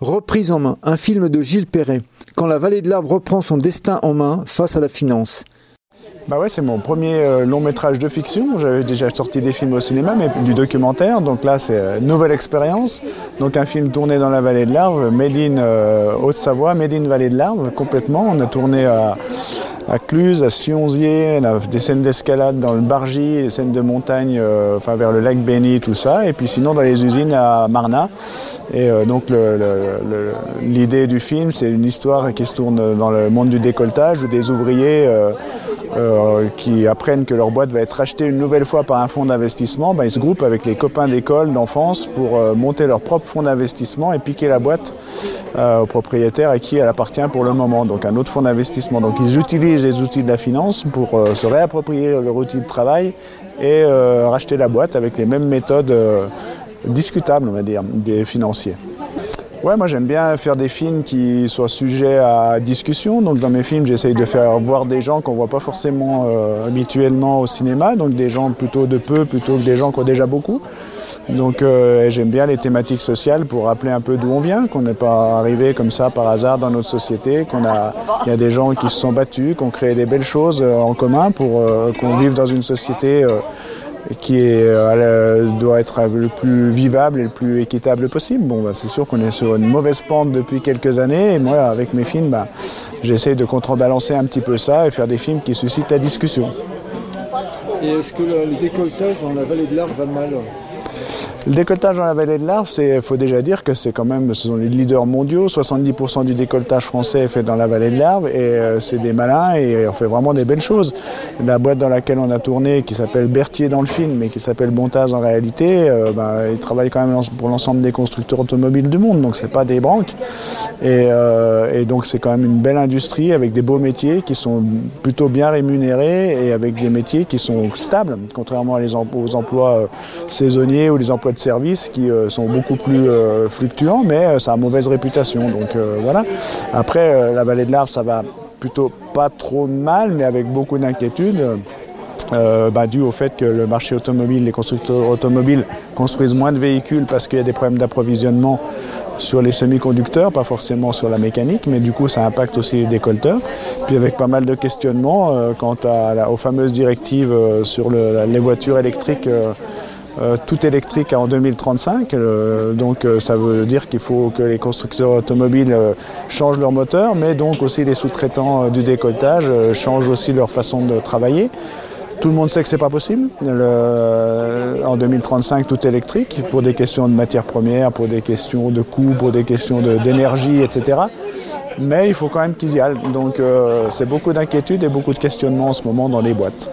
Reprise en main, un film de Gilles Perret, quand la vallée de l'Arbre reprend son destin en main face à la finance. Bah ouais, c'est mon premier euh, long métrage de fiction. J'avais déjà sorti des films au cinéma, mais du documentaire. Donc là, c'est une nouvelle expérience. Donc un film tourné dans la vallée de l'Arbre, Made in euh, Haute-Savoie, Made in Vallée de l'Arbre, complètement. On a tourné à, à Cluse, à Sionzier, des scènes d'escalade dans le Bargy, des scènes de montagne euh, enfin, vers le lac Béni, tout ça. Et puis sinon dans les usines à Marna. Et euh, donc l'idée du film, c'est une histoire qui se tourne dans le monde du décolletage des ouvriers euh, euh, qui apprennent que leur boîte va être rachetée une nouvelle fois par un fonds d'investissement, ben, ils se groupent avec les copains d'école, d'enfance pour euh, monter leur propre fonds d'investissement et piquer la boîte euh, au propriétaire à qui elle appartient pour le moment, donc un autre fonds d'investissement. Donc ils utilisent les outils de la finance pour se réapproprier leur outil de travail et racheter la boîte avec les mêmes méthodes discutables, on va dire, des financiers. Ouais, moi j'aime bien faire des films qui soient sujets à discussion. Donc dans mes films, j'essaye de faire voir des gens qu'on voit pas forcément euh, habituellement au cinéma, donc des gens plutôt de peu plutôt que des gens qui ont déjà beaucoup. Donc euh, j'aime bien les thématiques sociales pour rappeler un peu d'où on vient, qu'on n'est pas arrivé comme ça par hasard dans notre société, qu'on a, il y a des gens qui se sont battus, qui ont créé des belles choses euh, en commun pour qu'on vive dans une société qui euh, doit être le plus vivable et le plus équitable possible. Bon, bah, c'est sûr qu'on est sur une mauvaise pente depuis quelques années et moi, avec mes films, bah, j'essaie de contrebalancer un petit peu ça et faire des films qui suscitent la discussion. Et est-ce que le décolletage dans la vallée de l'Arve va mal le décolletage dans la vallée de l'Arve, il faut déjà dire que c'est quand même, ce sont les leaders mondiaux. 70% du décolletage français est fait dans la vallée de l'Arve et euh, c'est des malins et on fait vraiment des belles choses. La boîte dans laquelle on a tourné, qui s'appelle Berthier dans le film, mais qui s'appelle Bontaz en réalité, euh, bah, ils travaillent quand même pour l'ensemble des constructeurs automobiles du monde, donc c'est pas des banques. Et, euh, et donc c'est quand même une belle industrie avec des beaux métiers qui sont plutôt bien rémunérés et avec des métiers qui sont stables, contrairement aux emplois saisonniers ou les emplois de services qui euh, sont beaucoup plus euh, fluctuants, mais euh, ça a mauvaise réputation. Donc voilà. Après, la vallée de l'Arve, ça va plutôt pas trop mal, mais avec beaucoup d'inquiétudes. Bah, dû au fait que le marché automobile, les constructeurs automobiles construisent moins de véhicules parce qu'il y a des problèmes d'approvisionnement sur les semi-conducteurs, pas forcément sur la mécanique, mais du coup ça impacte aussi les décolleteurs. Puis avec pas mal de questionnements quant à, aux fameuses directives sur les voitures électriques euh, tout électrique en 2035. Euh, donc euh, ça veut dire qu'il faut que les constructeurs automobiles changent leur moteur, mais donc aussi les sous-traitants du décolletage changent aussi leur façon de travailler. Tout le monde sait que ce n'est pas possible. en 2035, tout électrique, pour des questions de matières premières, pour des questions de coûts, pour des questions d'énergie, etc. Mais il faut quand même qu'ils y aillent. Donc c'est beaucoup d'inquiétudes et beaucoup de questionnements en ce moment dans les boîtes.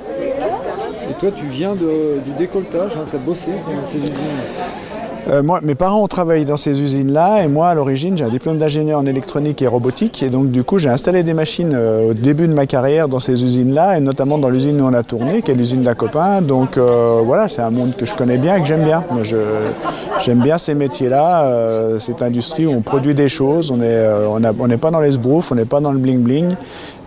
Et toi, tu viens du décolletage, hein, tu as bossé dans ces usines euh, moi, mes parents ont travaillé dans ces usines-là et moi, à l'origine, j'ai un diplôme d'ingénieur en électronique et robotique et donc du coup, j'ai installé des machines euh, au début de ma carrière dans ces usines-là et notamment dans l'usine où on a tourné, qui est l'usine d'un copain. Donc euh, voilà, c'est un monde que je connais bien et que j'aime bien. j'aime bien ces métiers-là, cette industrie où on produit des choses, on n'est on pas dans les sbroufs, on n'est pas dans le bling-bling.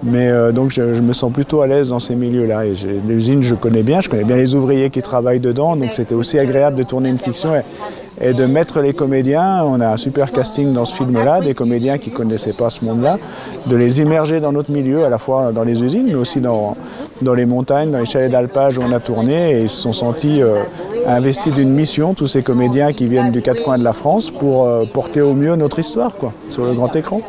Mais donc je, me sens plutôt à l'aise dans ces milieux-là. Et l'usine, je connais bien, je connais bien les ouvriers qui travaillent dedans, donc c'était aussi agréable de tourner une fiction et de mettre les comédiens, on a un super casting dans ce film-là, des comédiens qui ne connaissaient pas ce monde-là, de les immerger dans notre milieu, à la fois dans les usines, mais aussi dans, les montagnes, dans les chalets d'alpage où on a tourné, et ils se sont sentis euh, investis d'une mission, tous ces comédiens qui viennent du quatre coins de la France, pour euh, porter au mieux notre histoire, sur le grand écran.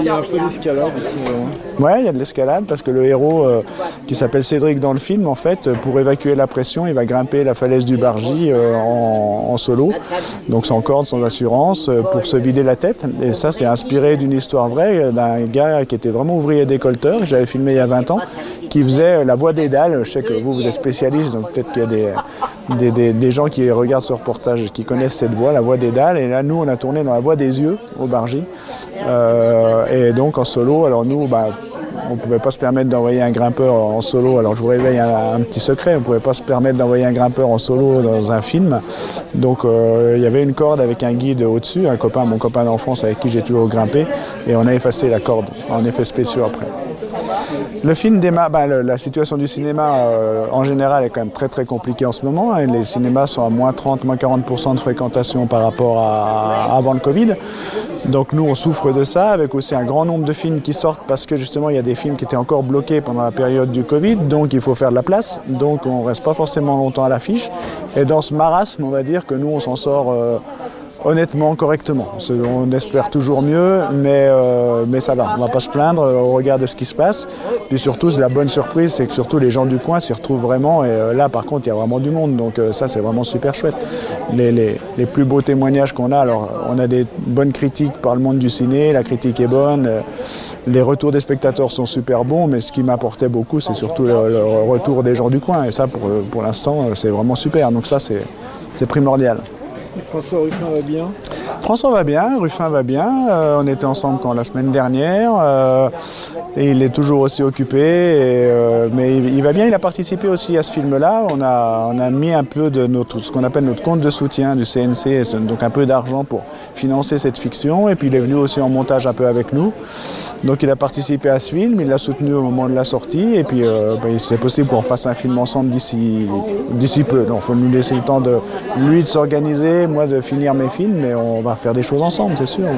Il y a un peu d'escalade aussi. Ouais, il y a de l'escalade parce que le héros euh, qui s'appelle Cédric dans le film, en fait, pour évacuer la pression, il va grimper la falaise du Bargy en, solo donc sans corde, sans assurance, euh, pour se vider la tête. Et ça, c'est inspiré d'une histoire vraie euh, d'un gars qui était vraiment ouvrier décolleteur, que j'avais filmé il y a 20 ans, qui faisait la voix des dalles. Je sais que vous, vous êtes spécialiste, donc peut-être qu'il y a des, des, gens qui regardent ce reportage qui connaissent cette voix, la voix des dalles. Et là, nous, on a tourné dans la voix des yeux au Bargy. Euh, et donc en solo, alors nous, bah, on ne pouvait pas se permettre d'envoyer un grimpeur en solo. Alors je vous réveille un, petit secret, on ne pouvait pas se permettre d'envoyer un grimpeur en solo dans un film. Donc euh, il y avait une corde avec un guide au-dessus, un copain, mon copain d'enfance avec qui j'ai toujours grimpé, et on a effacé la corde en effet spéciaux après. Le film démarre, le- la situation du cinéma euh, en général est quand même très très compliquée en ce moment. hein. Les cinémas sont à moins 30, moins 40% de fréquentation par rapport à, avant le Covid. Donc nous on souffre de ça avec aussi un grand nombre de films qui sortent parce que justement il y a des films qui étaient encore bloqués pendant la période du Covid. Donc il faut faire de la place. Donc on reste pas forcément longtemps à l'affiche. Et dans ce marasme on va dire que nous on s'en sort euh, honnêtement correctement. On espère toujours mieux, mais, euh, ça va. On va pas se plaindre euh, au regard de ce qui se passe. Puis surtout, la bonne surprise, c'est que surtout les gens du coin s'y retrouvent vraiment. Et euh, là, par contre, il y a vraiment du monde. Donc ça, c'est vraiment super chouette. Les, plus beaux témoignages qu'on a, alors on a des bonnes critiques par le monde du ciné, la critique est bonne, les retours des spectateurs sont super bons, mais ce qui m'apportait beaucoup, c'est surtout le, retour des gens du coin. Et ça, pour, pour l'instant, c'est vraiment super. Donc ça, c'est primordial. François Ruffin va bien. François va bien, Ruffin va bien. Euh, on était ensemble quand la semaine dernière. euh, et il est toujours aussi occupé. euh, mais il, va bien. Il a participé aussi à ce film-là. On a, on a mis un peu de notre, ce qu'on appelle notre compte de soutien du CNC, donc un peu d'argent pour financer cette fiction. Et puis il est venu aussi en montage un peu avec nous. Donc il a participé à ce film. Il l'a soutenu au moment de la sortie. Et puis ben, c'est possible qu'on fasse un film ensemble d'ici peu. Donc il faut nous laisser le temps de lui de s'organiser, moi de finir mes films. Mais on va faire des choses ensemble, c'est sûr.